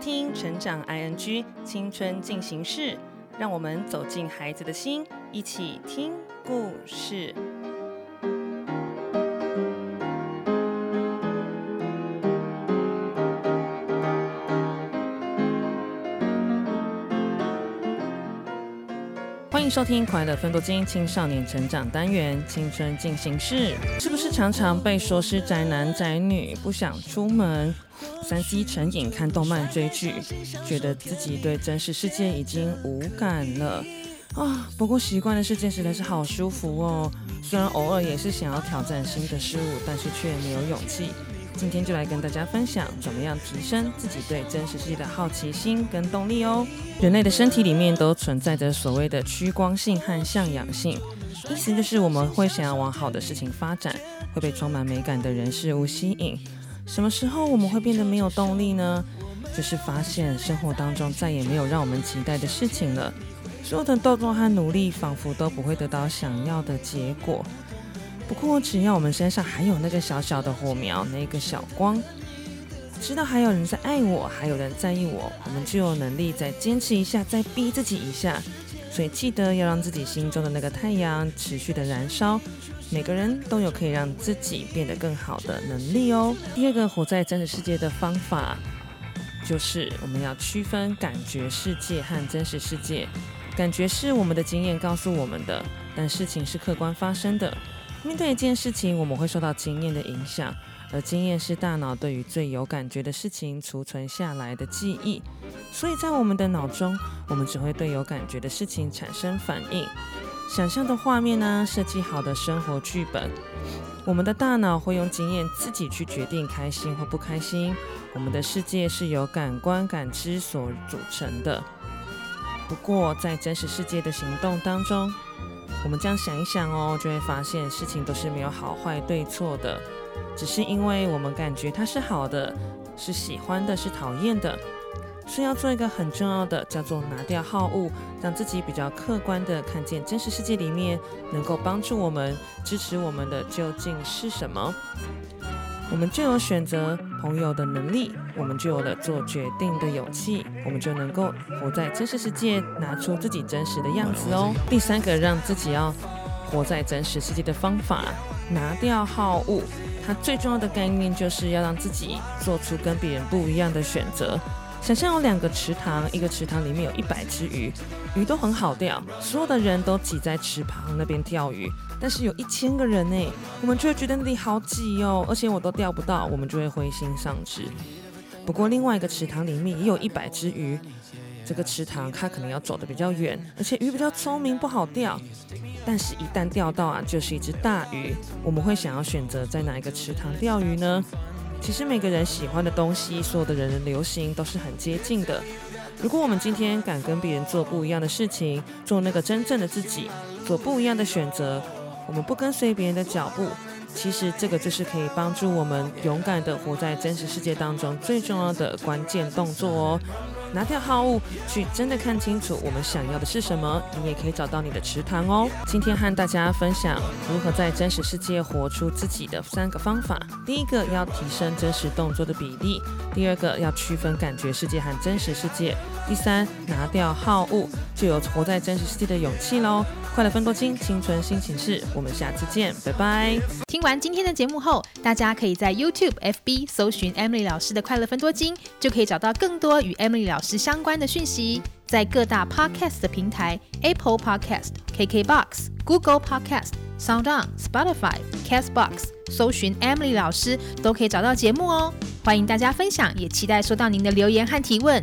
听《成长 ING 青春进行式》，让我们走进孩子的心，一起听故事。欢迎收听《快乐分多金青少年成长单元青春进行式》。是不是常常被说是宅男宅女，不想出门，三 C 成瘾，看动漫追剧，觉得自己对真实世界已经无感了啊？不过习惯的世界实在是好舒服哦。虽然偶尔也是想要挑战新的事物，但是却没有勇气。今天就来跟大家分享，怎么样提升自己对真实世界的好奇心跟动力哦。人类的身体里面都存在着所谓的趋光性和向阳性，意思就是我们会想要往好的事情发展，会被充满美感的人事物吸引。什么时候我们会变得没有动力呢？就是发现生活当中再也没有让我们期待的事情了，所有的动作和努力仿佛都不会得到想要的结果。不过，只要我们身上还有那个小小的火苗，那个小光，知道还有人在爱我，还有人在意我，我们就有能力再坚持一下，再逼自己一下。所以，记得要让自己心中的那个太阳持续的燃烧。每个人都有可以让自己变得更好的能力哦。第二个活在真实世界的方法，就是我们要区分感觉世界和真实世界。感觉是我们的经验告诉我们的，但事情是客观发生的。面对一件事情，我们会受到经验的影响，而经验是大脑对于最有感觉的事情储存下来的记忆。所以在我们的脑中，我们只会对有感觉的事情产生反应。想象的画面呢，设计好的生活剧本，我们的大脑会用经验自己去决定开心或不开心。我们的世界是由感官感知所组成的。不过，在真实世界的行动当中，我们这样想一想哦，就会发现事情都是没有好坏对错的，只是因为我们感觉它是好的，是喜欢的，是讨厌的。所以要做一个很重要的，叫做拿掉好恶，让自己比较客观的看见真实世界里面能够帮助我们、支持我们的究竟是什么。我们就有选择朋友的能力，我们就有了做决定的勇气，我们就能够活在真实世界，拿出自己真实的样子哦。第三个让自己要活在真实世界的方法，拿掉好恶，它最重要的概念就是要让自己做出跟别人不一样的选择。想象有两个池塘，一个池塘里面有一百只鱼，鱼都很好钓，所有的人都挤在池旁那边钓鱼。但是有一千个人呢，我们就会觉得那里好挤哦，而且我都钓不到，我们就会灰心丧志。不过另外一个池塘里面也有一百只鱼，这个池塘它可能要走得比较远，而且鱼比较聪明，不好钓。但是，一旦钓到啊，就是一只大鱼。我们会想要选择在哪一个池塘钓鱼呢？其实每个人喜欢的东西，所有的人的流行都是很接近的。如果我们今天敢跟别人做不一样的事情，做那个真正的自己，做不一样的选择。我们不跟随别人的脚步，其实这个就是可以帮助我们勇敢地活在真实世界当中最重要的关键动作哦。拿掉好恶，去真的看清楚我们想要的是什么，你也可以找到你的池塘哦。今天和大家分享如何在真实世界活出自己的三个方法：第一个要提升真实动作的比例；第二个要区分感觉世界和真实世界；第三，拿掉好恶，就有活在真实世界的勇气喽。快乐分多金，青春新寝室，我们下次见，拜拜。听完今天的节目后，大家可以在 YouTube、FB 搜寻 Emily 老师的快乐分多金，就可以找到更多与 Emily 老师相关的讯息。在各大 Podcast 的平台，Apple Podcast、KKBox、Google Podcast、SoundOn、Spotify、Castbox，搜寻 Emily 老师都可以找到节目哦。欢迎大家分享，也期待收到您的留言和提问。